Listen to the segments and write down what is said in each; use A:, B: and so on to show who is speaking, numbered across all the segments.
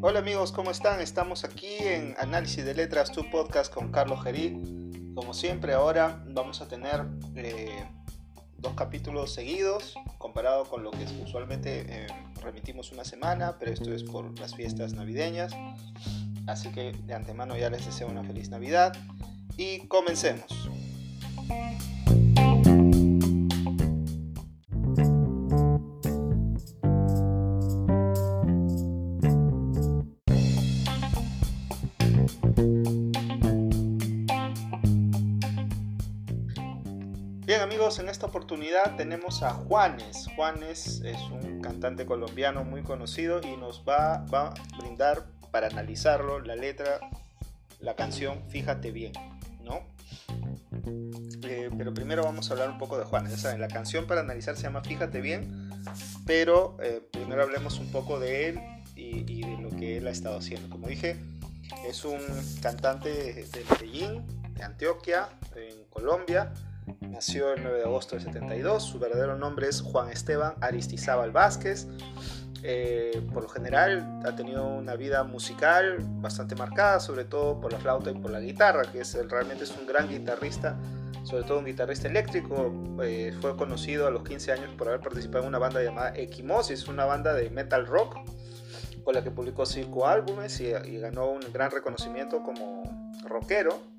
A: Hola amigos, ¿cómo están? Estamos aquí en Análisis de Letras, tu podcast con Carlos Gerí. Como siempre, ahora vamos a tener eh, dos capítulos seguidos, comparado con lo que usualmente eh, remitimos una semana, pero esto es por las fiestas navideñas. Así que de antemano ya les deseo una feliz Navidad y comencemos. En esta oportunidad tenemos a Juanes. Juanes es un cantante colombiano muy conocido y nos va, va a brindar para analizarlo la letra, la canción Fíjate bien, ¿no? Eh, pero primero vamos a hablar un poco de Juanes. Ya saben, la canción para analizar se llama Fíjate bien, pero eh, primero hablemos un poco de él y, y de lo que él ha estado haciendo. Como dije, es un cantante de Medellín, de Antioquia, en Colombia Nació el 9 de agosto de 72, su verdadero nombre es Juan Esteban Aristizábal Vázquez. Eh, por lo general ha tenido una vida musical bastante marcada, sobre todo por la flauta y por la guitarra, que es, realmente es un gran guitarrista, sobre todo un guitarrista eléctrico. Eh, fue conocido a los 15 años por haber participado en una banda llamada Equimosis, una banda de metal rock, con la que publicó cinco álbumes y, y ganó un gran reconocimiento como rockero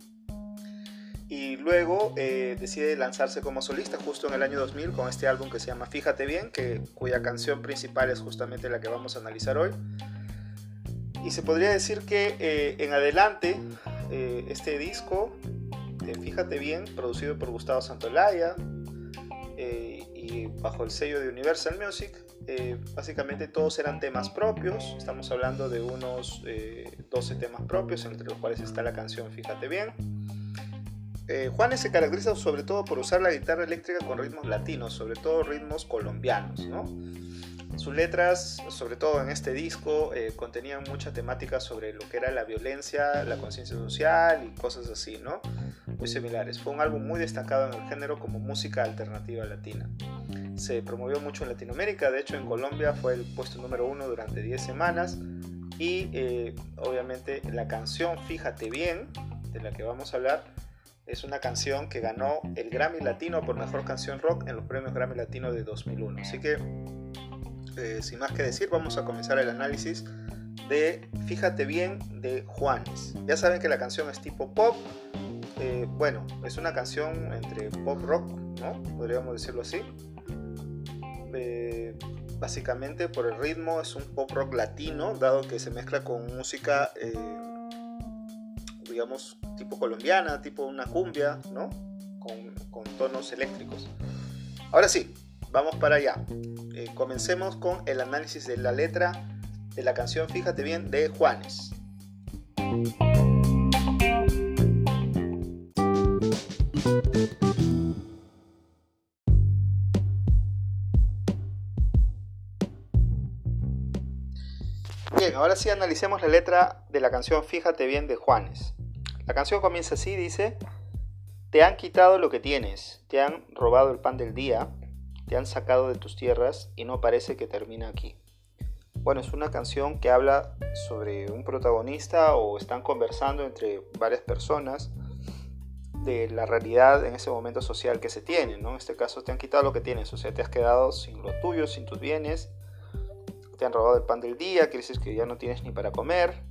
A: y luego eh, decide lanzarse como solista justo en el año 2000 con este álbum que se llama Fíjate bien, que, cuya canción principal es justamente la que vamos a analizar hoy. Y se podría decir que eh, en adelante eh, este disco, Fíjate bien, producido por Gustavo Santolaya y bajo el sello de Universal Music, básicamente todos eran temas propios, estamos hablando de unos 12 temas propios, entre los cuales está la canción Fíjate bien eh, Juanes se caracteriza sobre todo por usar la guitarra eléctrica con ritmos latinos, sobre todo ritmos colombianos. Sus letras, sobre todo en este disco, eh, contenían mucha temática sobre lo que era la violencia, la conciencia social y cosas así, ¿no? Muy similares. Fue un álbum muy destacado en el género como música alternativa latina. Se promovió mucho en Latinoamérica, de hecho en Colombia fue el puesto número uno durante 10 semanas y eh, obviamente la canción Fíjate bien, de la que vamos a hablar, es una canción que ganó el Grammy Latino por Mejor Canción Rock en los premios Grammy Latino de 2001. Así que, eh, sin más que decir, vamos a comenzar el análisis de Fíjate bien de Juanes. Ya saben que la canción es tipo pop. Eh, bueno, es una canción entre pop rock, ¿no? Podríamos decirlo así. Eh, básicamente por el ritmo es un pop rock latino, dado que se mezcla con música digamos, tipo colombiana, tipo una cumbia, ¿no? Con, tonos eléctricos. Ahora sí, vamos para allá. Eh, comencemos con el análisis de la letra de la canción Fíjate bien de Juanes. Bien, ahora sí analicemos la letra de la canción Fíjate bien de Juanes. La canción comienza así, dice, te han quitado lo que tienes, te han robado el pan del día, te han sacado de tus tierras y no parece que termina aquí. Bueno, es una canción que habla sobre un protagonista o están conversando entre varias personas de la realidad en ese momento social que se tiene, ¿no? En este caso te han quitado lo que tienes, o sea, te has quedado sin lo tuyo, sin tus bienes, te han robado el pan del día, que que ya no tienes ni para comer,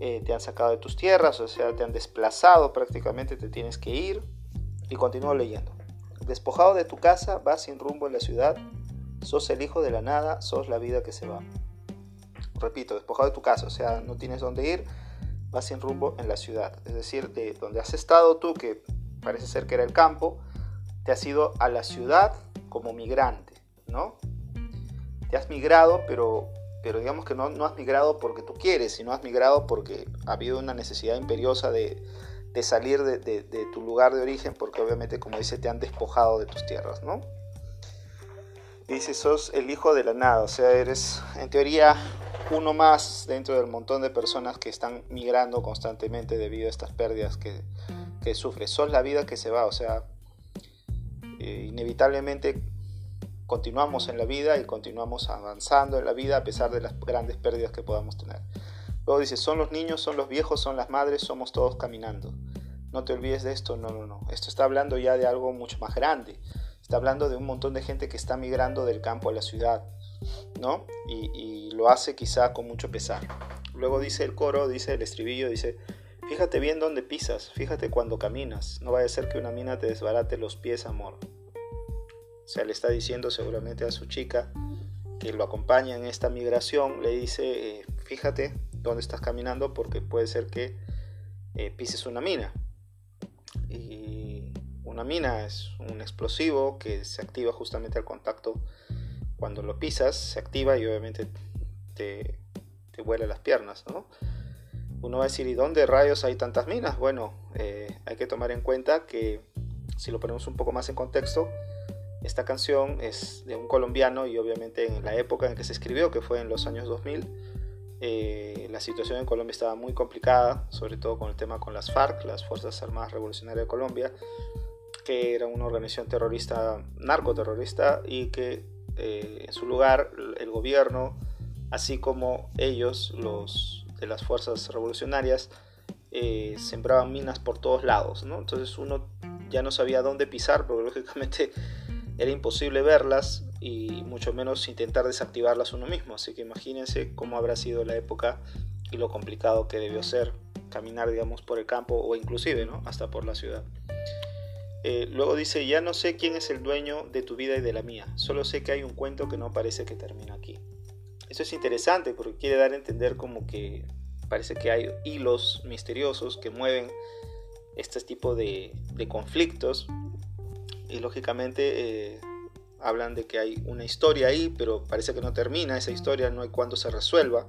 A: eh, te han sacado de tus tierras, o sea, te han desplazado prácticamente, te tienes que ir. Y continúo leyendo. Despojado de tu casa, vas sin rumbo en la ciudad, sos el hijo de la nada, sos la vida que se va. Repito, despojado de tu casa, o sea, no tienes dónde ir, vas sin rumbo en la ciudad. Es decir, de donde has estado tú, que parece ser que era el campo, te has ido a la ciudad como migrante, ¿no? Te has migrado, pero pero digamos que no, no, has migrado porque tú quieres, sino has migrado porque ha habido una necesidad imperiosa de, de salir de, de, tu lugar de origen, porque obviamente, como dice, te han despojado de tus tierras, ¿no? dice, sos el hijo de la nada, o sea, eres en teoría uno más dentro del montón de personas que están migrando constantemente debido a estas pérdidas que, que sufres. Sos la vida que se va, o sea, eh, inevitablemente continuamos en la vida y continuamos avanzando en la vida a pesar de las grandes pérdidas que podamos tener. Luego dice, son los niños, son los viejos, son las madres, somos todos caminando. No te olvides de esto, no, no, no. Esto está hablando ya de algo mucho más grande. Está hablando de un montón de gente que está migrando del campo a la ciudad, ¿no? Y, lo hace quizá con mucho pesar. Luego dice el coro, dice el estribillo, dice, fíjate bien dónde pisas, fíjate cuando caminas, no vaya a ser que una mina te desbarate los pies, amor. Sea, le está diciendo seguramente a su chica que lo acompaña en esta migración, le dice, eh, fíjate dónde estás caminando porque puede ser que eh, pises una mina. Y una mina es un explosivo que se activa justamente al contacto. Cuando lo pisas, se activa y obviamente te, te vuela las piernas, ¿no? Uno va a decir, ¿y dónde rayos hay tantas minas? Bueno, eh, hay que tomar en cuenta que si lo ponemos un poco más en contexto, esta canción es de un colombiano y obviamente en la época en que se escribió, que fue en los años 2000, eh, la situación en Colombia estaba muy complicada, sobre todo con el tema con las FARC, las Fuerzas Armadas Revolucionarias de Colombia, que era una organización terrorista, narcoterrorista, y que eh, en su lugar el gobierno, así como ellos, los de las fuerzas revolucionarias, eh, sembraban minas por todos lados, ¿no? Entonces uno ya no sabía dónde pisar, porque lógicamente era imposible verlas y mucho menos intentar desactivarlas uno mismo. Así que imagínense cómo habrá sido la época y lo complicado que debió ser caminar, digamos, por el campo o inclusive, ¿no? Hasta por la ciudad. Eh, luego dice, ya no sé quién es el dueño de tu vida y de la mía, solo sé que hay un cuento que no parece que termina aquí. Eso es interesante porque quiere dar a entender como que parece que hay hilos misteriosos que mueven este tipo de, de conflictos y lógicamente eh, hablan de que hay una historia ahí, pero parece que no termina esa historia, no hay cuándo se resuelva.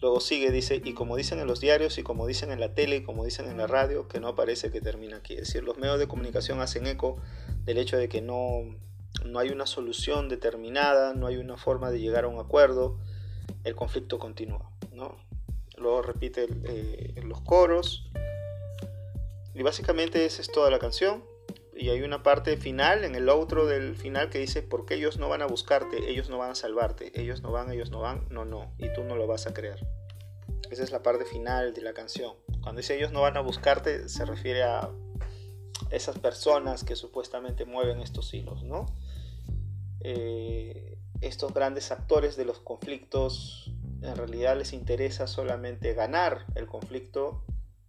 A: Luego sigue, dice, y como dicen en los diarios, y como dicen en la tele, y como dicen en la radio, que no parece que termina aquí. Es decir, los medios de comunicación hacen eco del hecho de que no, no hay una solución determinada, no hay una forma de llegar a un acuerdo, el conflicto continúa. ¿no? Luego repite eh, los coros, y básicamente esa es toda la canción y hay una parte final, en el otro del final, que dice, porque ellos no van a buscarte, ellos no van a salvarte, ellos no van, ellos no van, no, no, y tú no lo vas a creer. Esa es la parte final de la canción. Cuando dice ellos no van a buscarte, se refiere a esas personas que supuestamente mueven estos hilos, ¿no? Eh, estos grandes actores de los conflictos en realidad les interesa solamente ganar el conflicto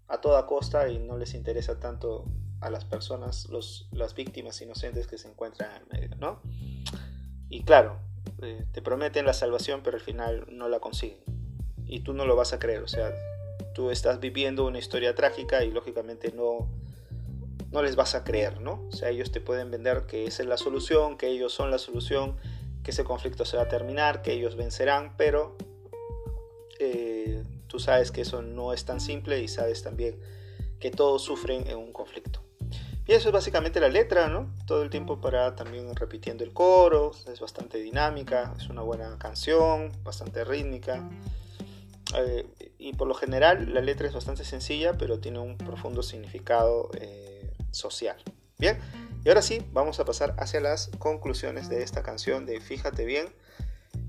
A: a toda costa y no les interesa tanto a las personas, los, las víctimas inocentes que se encuentran en medio, ¿no? Y claro, eh, te prometen la salvación, pero al final no la consiguen. Y tú no lo vas a creer, o sea, tú estás viviendo una historia trágica y lógicamente no, no les vas a creer, ¿no? O sea, ellos te pueden vender que esa es la solución, que ellos son la solución, que ese conflicto se va a terminar, que ellos vencerán, pero eh, tú sabes que eso no es tan simple y sabes también que todos sufren en un conflicto. Y eso es básicamente la letra, ¿no? Todo el tiempo para también repitiendo el coro, es bastante dinámica, es una buena canción, bastante rítmica. Eh, y por lo general la letra es bastante sencilla, pero tiene un profundo significado eh, social. Bien, y ahora sí, vamos a pasar hacia las conclusiones de esta canción de Fíjate bien,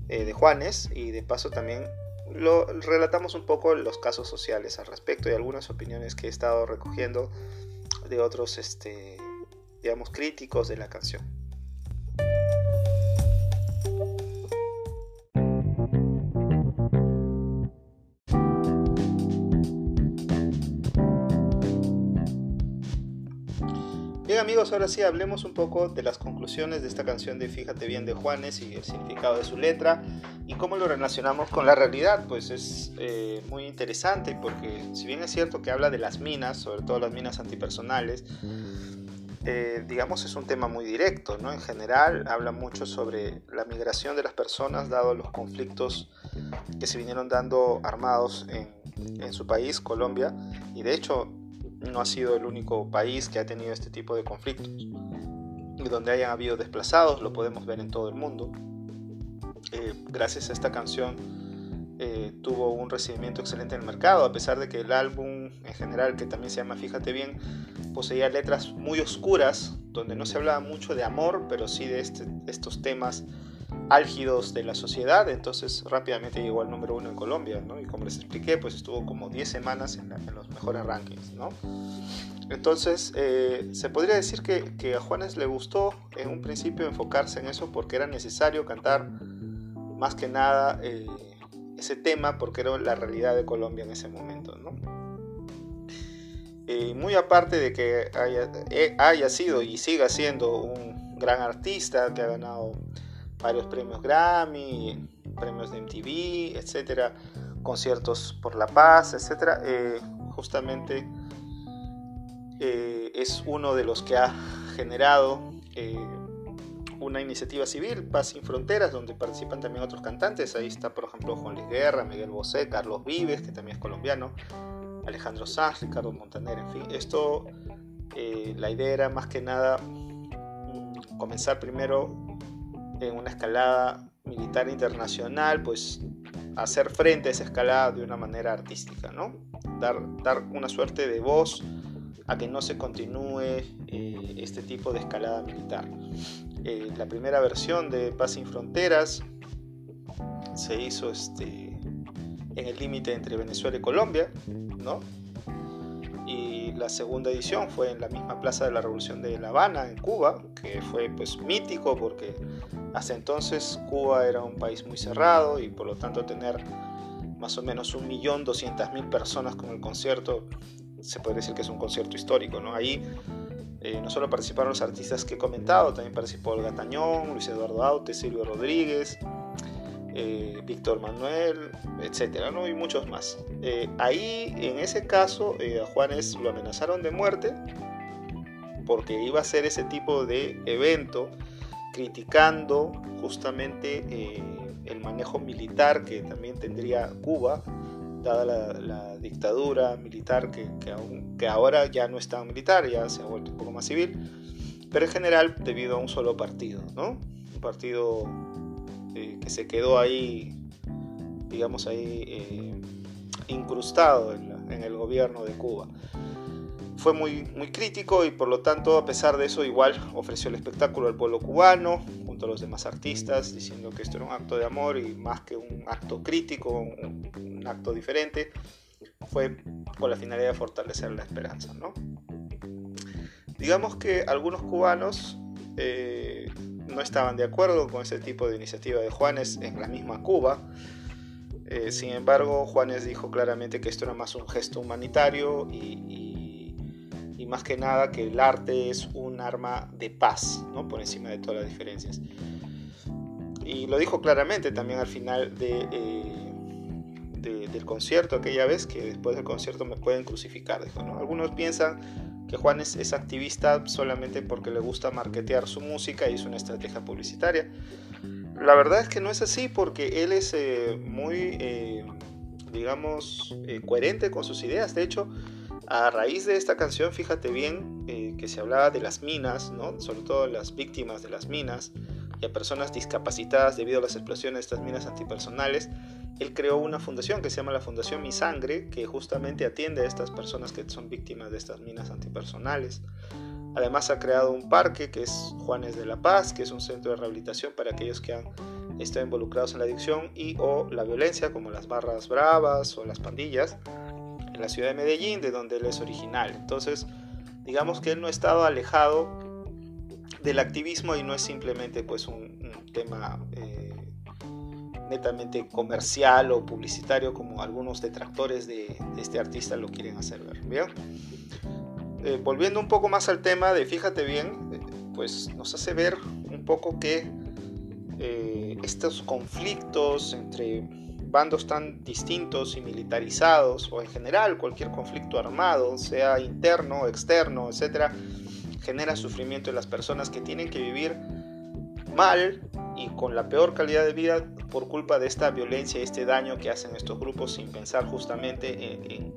A: eh, de Juanes, y de paso también lo relatamos un poco los casos sociales al respecto y algunas opiniones que he estado recogiendo de otros, este, digamos, críticos de la canción. Ahora sí hablemos un poco de las conclusiones de esta canción de Fíjate bien de Juanes y el significado de su letra y cómo lo relacionamos con la realidad. Pues es eh, muy interesante porque si bien es cierto que habla de las minas, sobre todo las minas antipersonales, eh, digamos es un tema muy directo, ¿no? En general habla mucho sobre la migración de las personas dado los conflictos que se vinieron dando armados en su país, Colombia, y de hecho no ha sido el único país que ha tenido este tipo de conflictos. Y donde hayan habido desplazados, lo podemos ver en todo el mundo. Eh, gracias a esta canción, eh, tuvo un recibimiento excelente en el mercado, a pesar de que el álbum en general, que también se llama Fíjate bien, poseía letras muy oscuras, donde no se hablaba mucho de amor, pero sí de este, estos temas álgidos de la sociedad, entonces rápidamente llegó al número uno en Colombia, ¿no? Y como les expliqué, pues estuvo como 10 semanas en, los mejores rankings, ¿no? Entonces, eh, se podría decir que, que, a Juanes le gustó en un principio enfocarse en eso porque era necesario cantar más que nada eh, ese tema porque era la realidad de Colombia en ese momento, ¿no? Eh, muy aparte de que haya, haya sido y siga siendo un gran artista que ha ganado varios premios Grammy, premios de MTV, etcétera, conciertos por la paz, etcétera. Eh, justamente eh, es uno de los que ha generado eh, una iniciativa civil, Paz sin Fronteras, donde participan también otros cantantes. Ahí está, por ejemplo, Juan Luis Guerra, Miguel Bosé, Carlos Vives, que también es colombiano, Alejandro Sanz, Ricardo Montaner, en fin. Esto, la idea era más que nada mm, comenzar primero en una escalada militar internacional, pues hacer frente a esa escalada de una manera artística, ¿no? Dar, dar una suerte de voz a que no se continúe eh, este tipo de escalada militar. Eh, la primera versión de Paz sin Fronteras se hizo este, en el límite entre Venezuela y Colombia, ¿no? Y la segunda edición fue en la misma Plaza de la Revolución de La Habana, en Cuba, que fue pues mítico porque hasta entonces Cuba era un país muy cerrado y por lo tanto tener más o menos 1.200.000 personas con el concierto, se puede decir que es un concierto histórico, ¿no? Ahí eh, no solo participaron los artistas que he comentado, también participó Olga Tañón, Luis Eduardo Aute, Silvio Rodríguez, eh, Víctor Manuel, etcétera, ¿no? y muchos más. Eh, ahí, en ese caso, eh, a Juanes lo amenazaron de muerte porque iba a ser ese tipo de evento criticando justamente el manejo militar que también tendría Cuba, dada la, dictadura militar que, que, ahora ya no está militar, ya se ha vuelto un poco más civil, pero en general debido a un solo partido, ¿no? Un partido eh, que se quedó ahí, digamos ahí, eh, incrustado en, el gobierno de Cuba. Fue muy, muy crítico y por lo tanto, a pesar de eso, igual ofreció el espectáculo al pueblo cubano, junto a los demás artistas, diciendo que esto era un acto de amor y más que un acto crítico, un, acto diferente, fue con la finalidad de fortalecer la esperanza. ¿no? Digamos que algunos cubanos eh, no estaban de acuerdo con ese tipo de iniciativa de Juanes en la misma Cuba. Eh, sin embargo, Juanes dijo claramente que esto era más un gesto humanitario y, más que nada que el arte es un arma de paz, ¿no? por encima de todas las diferencias. Y lo dijo claramente también al final de, eh, del concierto aquella vez, que después del concierto me pueden crucificar. Dijo, ¿no? Algunos piensan que Juan es, activista solamente porque le gusta marketear su música y es una estrategia publicitaria. La verdad es que no es así porque él es eh, muy, eh, digamos, eh, coherente con sus ideas. De hecho, a raíz de esta canción, fíjate bien que se hablaba de las minas, ¿no? sobre todo las víctimas de las minas y a personas discapacitadas debido a las explosiones de estas minas antipersonales él creó una fundación que se llama la Fundación Mi Sangre, que justamente atiende a estas personas que son víctimas de estas minas antipersonales. Además ha creado un parque que es Juanes de la Paz, que es un centro de rehabilitación para aquellos que han estado involucrados en la adicción y o la violencia, como las barras bravas o las pandillas, en la ciudad de Medellín, de donde él es original. Entonces, digamos que él no ha estado alejado del activismo y no es simplemente pues un, tema eh, netamente comercial o publicitario como algunos detractores de, este artista lo quieren hacer ver. Eh, volviendo un poco más al tema de fíjate bien, eh, pues nos hace ver un poco que eh, estos conflictos entre bandos tan distintos y militarizados, o en general cualquier conflicto armado, sea interno, externo, etcétera, genera sufrimiento en las personas que tienen que vivir mal y con la peor calidad de vida por culpa de esta violencia y este daño que hacen estos grupos sin pensar justamente en,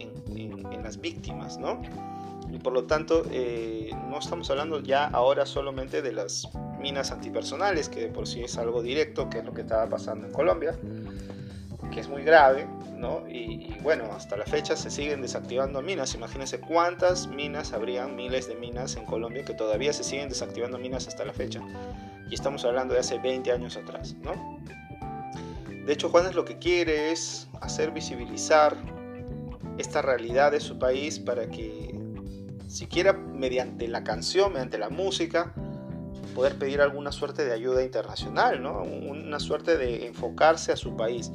A: las víctimas, ¿no? Y por lo tanto, eh, no estamos hablando ya ahora solamente de las minas antipersonales, que de por sí es algo directo, que es lo que estaba pasando en Colombia, que es muy grave, ¿no? Y, bueno, hasta la fecha se siguen desactivando minas. Imagínense cuántas minas habrían, miles de minas en Colombia que todavía se siguen desactivando minas hasta la fecha. Y estamos hablando de hace 20 años atrás, ¿no? De hecho, Juanes lo que quiere es hacer visibilizar esta realidad de su país para que, siquiera mediante la canción, mediante la música, poder pedir alguna suerte de ayuda internacional, ¿no? una suerte de enfocarse a su país.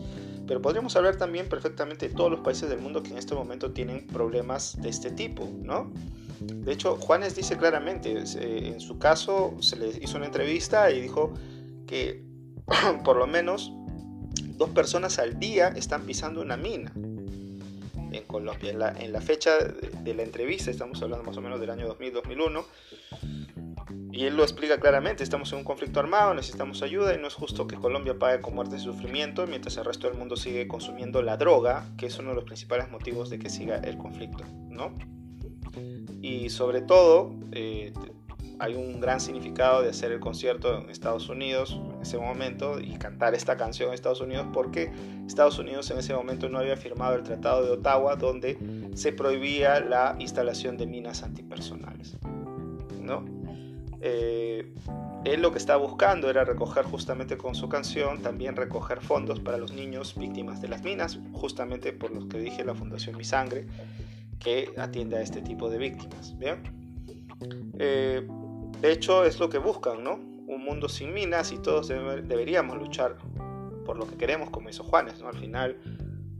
A: Pero podríamos hablar también perfectamente de todos los países del mundo que en este momento tienen problemas de este tipo, ¿no? De hecho, Juanes dice claramente, eh, en su caso se le hizo una entrevista y dijo que por lo menos dos personas al día están pisando una mina en Colombia. En la, fecha de, la entrevista, estamos hablando más o menos del año 2000-2001, y él lo explica claramente, estamos en un conflicto armado, necesitamos ayuda y no es justo que Colombia pague con muerte y sufrimiento mientras el resto del mundo sigue consumiendo la droga, que es uno de los principales motivos de que siga el conflicto, ¿no? Y sobre todo, eh, hay un gran significado de hacer el concierto en Estados Unidos en ese momento y cantar esta canción en Estados Unidos porque Estados Unidos en ese momento no había firmado el Tratado de Ottawa donde se prohibía la instalación de minas antipersonales. ¿no? Eh, él lo que estaba buscando era recoger justamente con su canción, también recoger fondos para los niños víctimas de las minas, justamente por lo que dije la Fundación Mi Sangre, que atiende a este tipo de víctimas. ¿bien? Eh, de hecho, es lo que buscan, ¿no? Un mundo sin minas y todos deberíamos luchar por lo que queremos, como hizo Juanes, ¿no? Al final,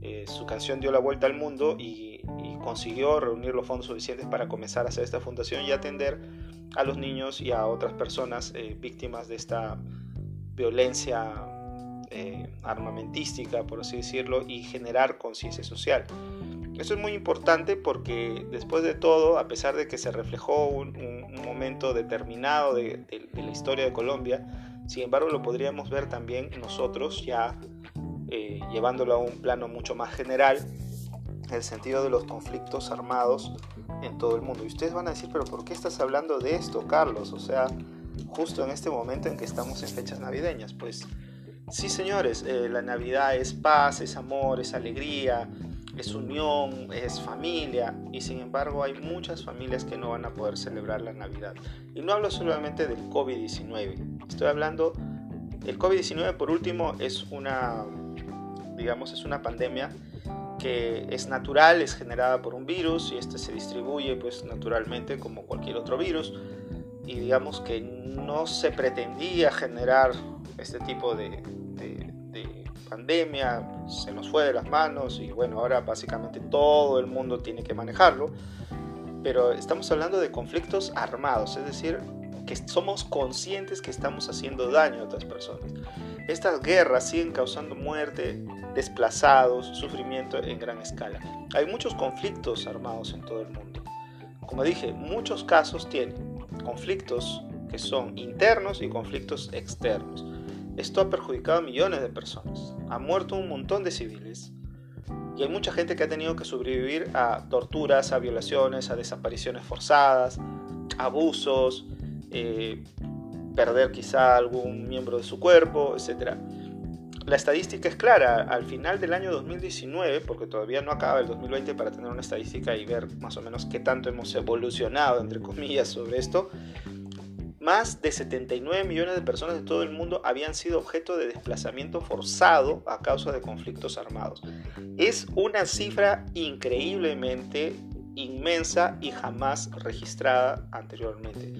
A: eh, su canción dio la vuelta al mundo y, consiguió reunir los fondos suficientes para comenzar a hacer esta fundación y atender a los niños y a otras personas eh, víctimas de esta violencia eh, armamentística, por así decirlo, y generar conciencia social. Eso es muy importante porque después de todo, a pesar de que se reflejó un, momento determinado de, la historia de Colombia, sin embargo lo podríamos ver también nosotros ya eh, llevándolo a un plano mucho más general, en el sentido de los conflictos armados en todo el mundo. Y ustedes van a decir, pero ¿por qué estás hablando de esto, Carlos? O sea, justo en este momento en que estamos en fechas navideñas. Pues sí, señores, eh, la Navidad es paz, es amor, es alegría, es unión, es familia y sin embargo hay muchas familias que no van a poder celebrar la Navidad. Y no hablo solamente del COVID-19, estoy hablando, el COVID-19 por último es una, digamos, es una pandemia que es natural, es generada por un virus y este se distribuye pues naturalmente como cualquier otro virus y digamos que no se pretendía generar este tipo de, pandemia, se nos fue de las manos y bueno, ahora básicamente todo el mundo tiene que manejarlo. Pero estamos hablando de conflictos armados, es decir, que somos conscientes que estamos haciendo daño a otras personas. Estas guerras siguen causando muerte, desplazados, sufrimiento en gran escala. Hay muchos conflictos armados en todo el mundo. Como dije, muchos casos tienen conflictos que son internos y conflictos externos. Esto ha perjudicado a millones de personas. Ha muerto un montón de civiles. Y hay mucha gente que ha tenido que sobrevivir a torturas, a violaciones, a desapariciones forzadas, abusos, eh, perder quizá algún miembro de su cuerpo, etc. La estadística es clara. Al final del año 2019, porque todavía no acaba el 2020 para tener una estadística y ver más o menos qué tanto hemos evolucionado, entre comillas, sobre esto, más de 79 millones de personas de todo el mundo habían sido objeto de desplazamiento forzado a causa de conflictos armados. Es una cifra increíblemente inmensa y jamás registrada anteriormente.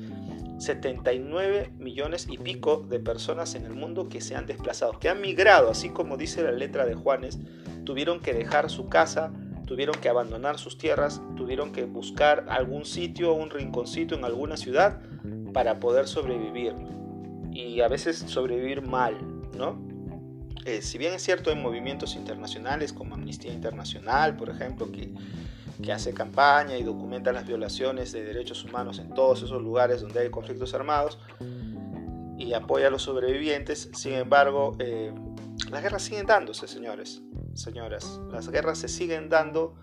A: 79 millones y pico de personas en el mundo que se han desplazado, que han migrado, así como dice la letra de Juanes, tuvieron que dejar su casa, tuvieron que abandonar sus tierras, tuvieron que buscar algún sitio, un rinconcito en alguna ciudad para poder sobrevivir y a veces sobrevivir mal, ¿no? Eh, si bien es cierto hay movimientos internacionales como Amnistía Internacional, por ejemplo, que, que hace campaña y documenta las violaciones de derechos humanos en todos esos lugares donde hay conflictos armados y apoya a los sobrevivientes, sin embargo, eh, las guerras siguen dándose, señores, señoras, las guerras se siguen dando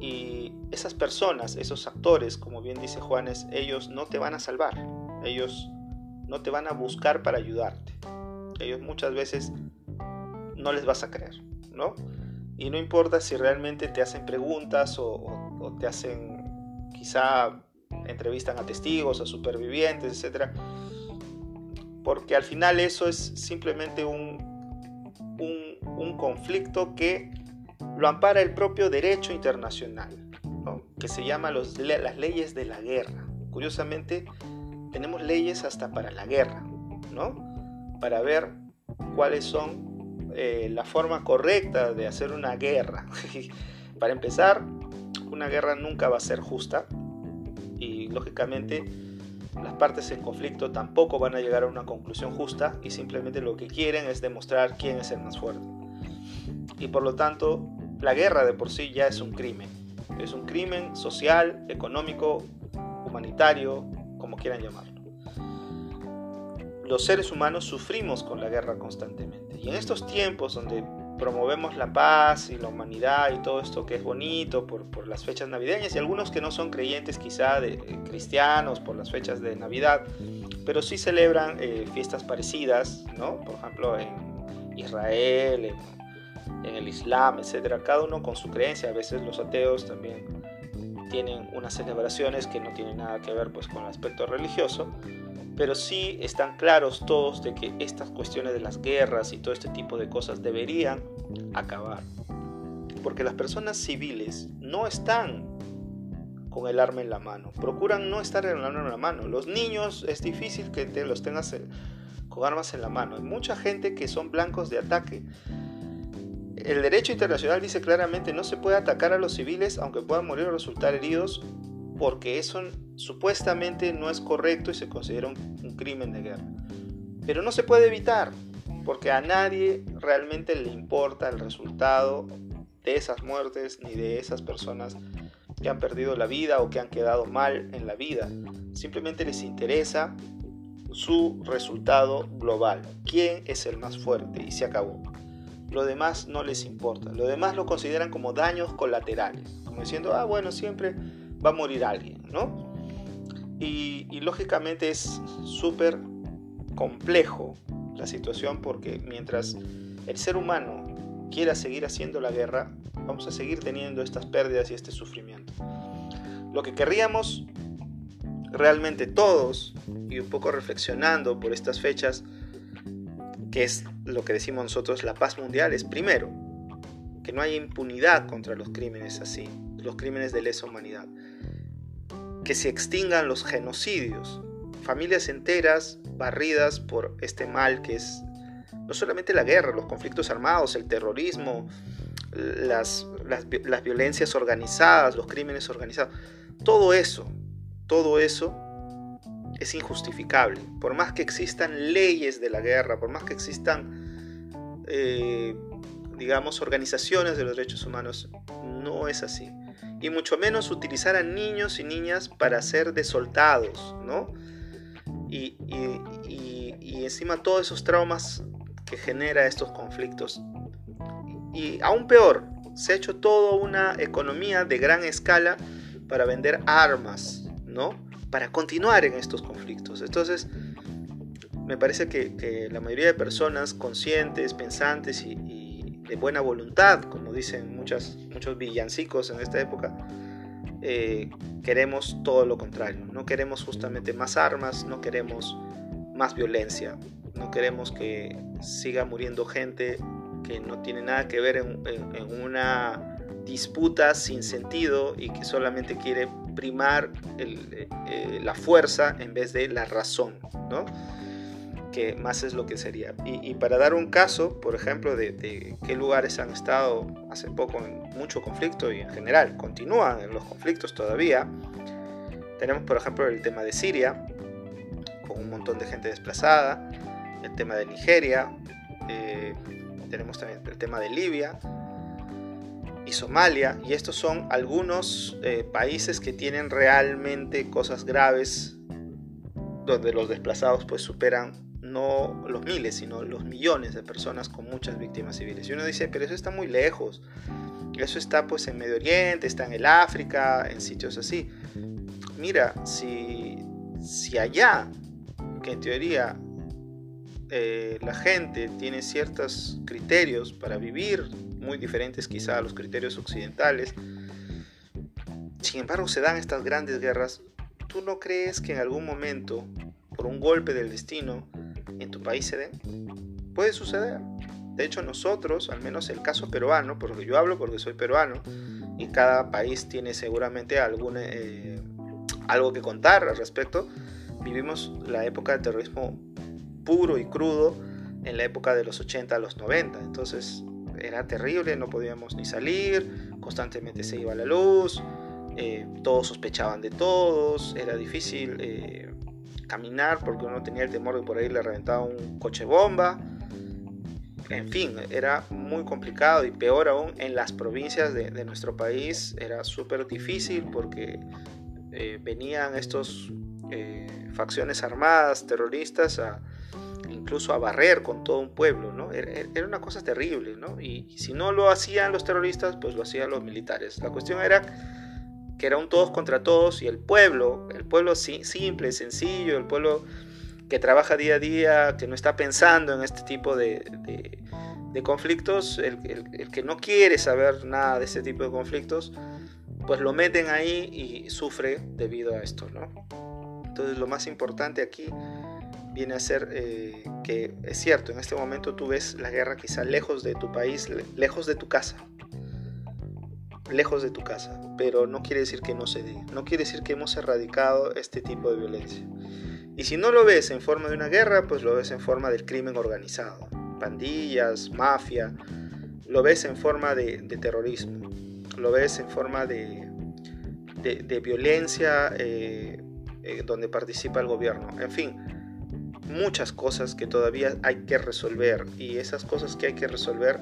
A: y esas personas, esos actores, como bien dice Juanes, ellos no te van a salvar, ellos no te van a buscar para ayudarte. Ellos muchas veces no les vas a creer, ¿no? Y no importa si realmente te hacen preguntas o, te hacen, quizá entrevistan a testigos, a supervivientes, etc. Porque al final eso es simplemente un, un, conflicto que lo ampara el propio derecho internacional, que se llama los, las leyes de la guerra. Curiosamente, tenemos leyes hasta para la guerra, ¿no? Para ver cuáles son eh, la forma correcta de hacer una guerra. para empezar, una guerra nunca va a ser justa y lógicamente las partes en conflicto tampoco van a llegar a una conclusión justa y simplemente lo que quieren es demostrar quién es el más fuerte. Y por lo tanto, la guerra de por sí ya es un crimen. Es un crimen social, económico, humanitario, como quieran llamarlo. Los seres humanos sufrimos con la guerra constantemente. Y en estos tiempos donde promovemos la paz y la humanidad y todo esto que es bonito por, por las fechas navideñas y algunos que no son creyentes quizá de eh, cristianos por las fechas de Navidad, pero sí celebran eh, fiestas parecidas, ¿no? Por ejemplo en Israel, en, en el Islam, etc. Cada uno con su creencia, a veces los ateos también tienen unas celebraciones que no tienen nada que ver pues con el aspecto religioso, pero sí están claros todos de que estas cuestiones de las guerras y todo este tipo de cosas deberían acabar. Porque las personas civiles no están con el arma en la mano, procuran no estar con el arma en la mano. Los niños es difícil que te los tengas con armas en la mano. Hay mucha gente que son blancos de ataque el derecho internacional dice claramente no se puede atacar a los civiles aunque puedan morir o resultar heridos porque eso supuestamente no es correcto y se considera un, crimen de guerra. Pero no se puede evitar porque a nadie realmente le importa el resultado de esas muertes ni de esas personas que han perdido la vida o que han quedado mal en la vida. Simplemente les interesa su resultado global. ¿Quién es el más fuerte? Y se acabó lo demás no les importa. Lo demás lo consideran como daños colaterales, como diciendo, ah, bueno, siempre va a morir alguien, ¿no? Y, lógicamente es súper complejo la situación porque mientras el ser humano quiera seguir haciendo la guerra, vamos a seguir teniendo estas pérdidas y este sufrimiento. Lo que querríamos realmente todos, y un poco reflexionando por estas fechas, que es lo que decimos nosotros, la paz mundial, es primero, que no haya impunidad contra los crímenes así, los crímenes de lesa humanidad, que se extingan los genocidios, familias enteras barridas por este mal que es no solamente la guerra, los conflictos armados, el terrorismo, las, las, las violencias organizadas, los crímenes organizados, todo eso, todo eso es injustificable. Por más que existan leyes de la guerra, por más que existan, eh, digamos, organizaciones de los derechos humanos, no es así. Y mucho menos utilizar a niños y niñas para ser desoltados, ¿no? Y, y encima todos esos traumas que genera estos conflictos. Y aún peor, se ha hecho toda una economía de gran escala para vender armas, ¿no? para continuar en estos conflictos. Entonces, me parece que, la mayoría de personas conscientes, pensantes y, de buena voluntad, como dicen muchas, muchos villancicos en esta época, eh, queremos todo lo contrario. No queremos justamente más armas, no queremos más violencia, no queremos que siga muriendo gente que no tiene nada que ver en una disputa sin sentido y que solamente quiere primar eh, eh, la fuerza en vez de la razón, ¿no? Que más es lo que sería. Y, para dar un caso, por ejemplo, de, qué lugares han estado hace poco en mucho conflicto y en general continúan en los conflictos todavía, tenemos por ejemplo el tema de Siria, con un montón de gente desplazada, el tema de Nigeria, eh, tenemos también el tema de Libia, y Somalia, y estos son algunos eh, países que tienen realmente cosas graves, donde los desplazados pues superan no los miles, sino los millones de personas con muchas víctimas civiles. Y uno dice, pero eso está muy lejos, eso está pues en Medio Oriente, está en el África, en sitios así. Mira, si, si allá, que en teoría eh, la gente tiene ciertos criterios para vivir, muy diferentes quizá a los criterios occidentales. Sin embargo, se dan estas grandes guerras. ¿Tú no crees que en algún momento, por un golpe del destino, en tu país se den? Puede suceder. De hecho, nosotros, al menos el caso peruano, porque yo hablo porque soy peruano, y cada país tiene seguramente algún, eh, algo que contar al respecto, vivimos la época del terrorismo puro y crudo en la época de los 80 a los 90. Entonces era terrible, no podíamos ni salir, constantemente se iba la luz, eh, todos sospechaban de todos, era difícil eh, caminar porque uno tenía el temor de por ahí le reventaba un coche bomba. En fin, era muy complicado y peor aún en las provincias de, nuestro país era súper difícil porque eh, venían estos facciones armadas, terroristas, a, incluso a barrer con todo un pueblo, ¿no? Era, una cosa terrible, ¿no? Y, si no lo hacían los terroristas, pues lo hacían los militares. La cuestión era que era un todos contra todos y el pueblo, el pueblo simple, sencillo, el pueblo que trabaja día a día, que no está pensando en este tipo de, conflictos, el, que no quiere saber nada de este tipo de conflictos, pues lo meten ahí y sufre debido a esto, ¿no? Entonces lo más importante aquí viene a ser eh, que es cierto, en este momento tú ves la guerra quizá lejos de tu país, lejos de tu casa, lejos de tu casa, pero no quiere decir que no se dé, no quiere decir que hemos erradicado este tipo de violencia. Y si no lo ves en forma de una guerra, pues lo ves en forma del crimen organizado, pandillas, mafia, lo ves en forma de, terrorismo, lo ves en forma de, de, violencia eh, eh, donde participa el gobierno, en fin muchas cosas que todavía hay que resolver y esas cosas que hay que resolver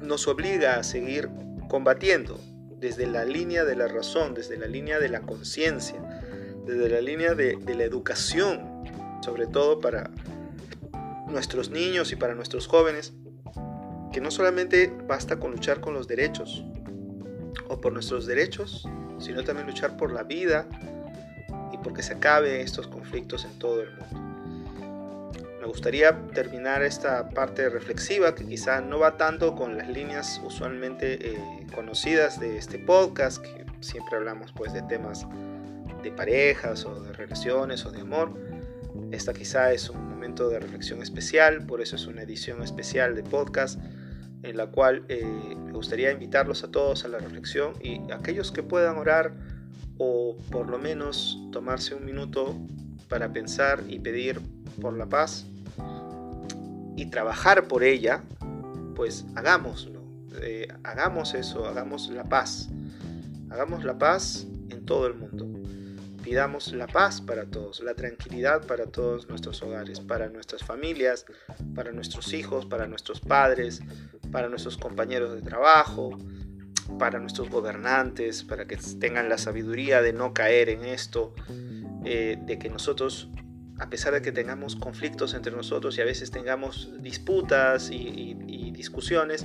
A: nos obliga a seguir combatiendo desde la línea de la razón, desde la línea de la conciencia, desde la línea de, la educación, sobre todo para nuestros niños y para nuestros jóvenes, que no solamente basta con luchar con los derechos o por nuestros derechos, sino también luchar por la vida y porque se acabe estos conflictos en todo el mundo gustaría terminar esta parte reflexiva que quizá no va tanto con las líneas usualmente eh, conocidas de este podcast, que siempre hablamos pues de temas de parejas o de relaciones o de amor. Esta quizá es un momento de reflexión especial, por eso es una edición especial de podcast en la cual eh, me gustaría invitarlos a todos a la reflexión y aquellos que puedan orar o por lo menos tomarse un minuto para pensar y pedir por la paz y trabajar por ella, pues hagámoslo. Eh, hagamos eso, hagamos la paz. Hagamos la paz en todo el mundo. Pidamos la paz para todos, la tranquilidad para todos nuestros hogares, para nuestras familias, para nuestros hijos, para nuestros padres, para nuestros compañeros de trabajo, para nuestros gobernantes, para que tengan la sabiduría de no caer en esto, eh, de que nosotros a pesar de que tengamos conflictos entre nosotros y a veces tengamos disputas y, discusiones,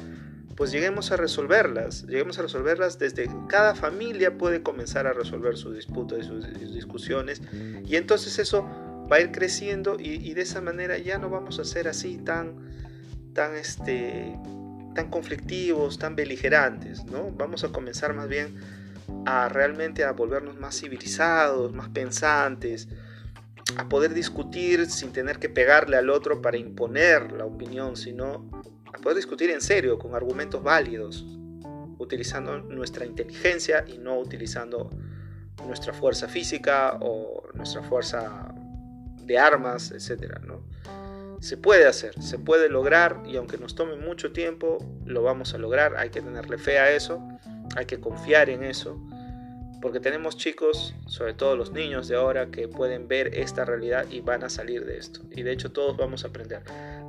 A: pues lleguemos a resolverlas, lleguemos a resolverlas desde cada familia puede comenzar a resolver sus disputas y sus, discusiones y entonces eso va a ir creciendo y, de esa manera ya no vamos a ser así tan, tan, este, tan conflictivos, tan beligerantes, ¿no? Vamos a comenzar más bien a realmente a volvernos más civilizados, más pensantes, a poder discutir sin tener que pegarle al otro para imponer la opinión, sino a poder discutir en serio, con argumentos válidos, utilizando nuestra inteligencia y no utilizando nuestra fuerza física o nuestra fuerza de armas, etc. ¿no? Se puede hacer, se puede lograr y aunque nos tome mucho tiempo, lo vamos a lograr. Hay que tenerle fe a eso, hay que confiar en eso porque tenemos chicos, sobre todo los niños de ahora, que pueden ver esta realidad y van a salir de esto. Y de hecho todos vamos a aprender.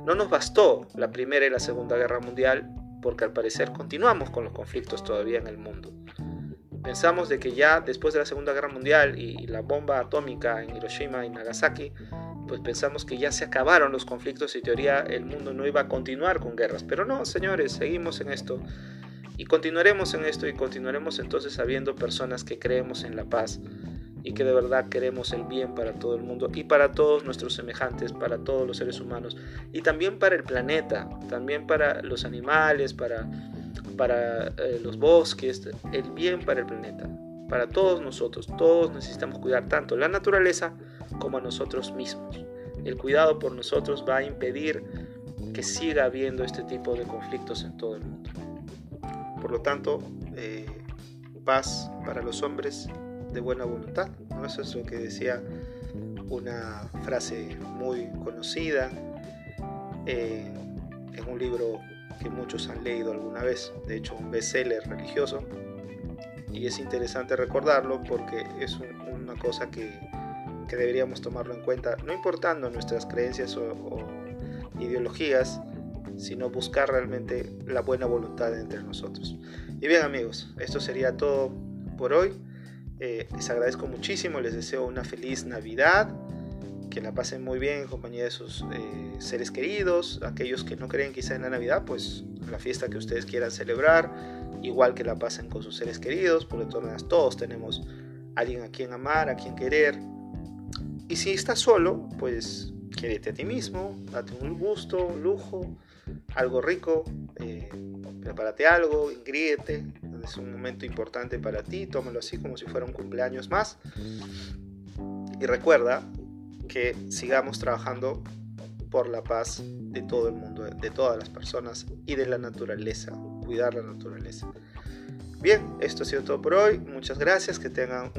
A: No nos bastó la Primera y la Segunda Guerra Mundial porque al parecer continuamos con los conflictos todavía en el mundo. Pensamos de que ya después de la Segunda Guerra Mundial y la bomba atómica en Hiroshima y Nagasaki, pues pensamos que ya se acabaron los conflictos y teoría el mundo no iba a continuar con guerras. Pero no, señores, seguimos en esto. Y continuaremos en esto y continuaremos entonces habiendo personas que creemos en la paz y que de verdad queremos el bien para todo el mundo y para todos nuestros semejantes, para todos los seres humanos y también para el planeta, también para los animales, para, para eh, los bosques, el bien para el planeta, para todos nosotros. Todos necesitamos cuidar tanto la naturaleza como a nosotros mismos. El cuidado por nosotros va a impedir que siga habiendo este tipo de conflictos en todo el mundo. Por lo tanto, eh, paz para los hombres de buena voluntad. Eso es lo que decía una frase muy conocida eh, en un libro que muchos han leído alguna vez, de hecho un bestseller religioso. Y es interesante recordarlo porque es una cosa que, deberíamos tomarlo en cuenta, no importando nuestras creencias o ideologías, sino buscar realmente la buena voluntad entre nosotros. Y bien amigos, esto sería todo por hoy. Eh, les agradezco muchísimo, les deseo una feliz Navidad, que la pasen muy bien en compañía de sus eh, seres queridos, aquellos que no creen quizá en la Navidad, pues la fiesta que ustedes quieran celebrar, igual que la pasen con sus seres queridos, por todas todos tenemos alguien a quien amar, a quien querer. Y si estás solo, pues quiérete a ti mismo, date un gusto, lujo, algo rico, eh, prepárate algo, ingríete, es un momento importante para ti, tómalo así como si fuera un cumpleaños más. Y recuerda que sigamos trabajando por la paz de todo el mundo, de todas las personas y de la naturaleza, cuidar la naturaleza. Bien, esto ha sido todo por hoy. Muchas gracias, que tengan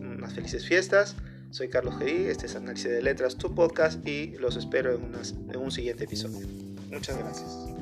A: unas felices fiestas. Soy Carlos G. este es Análisis de Letras, tu podcast, y los espero en, en un siguiente episodio. Muchas gracias.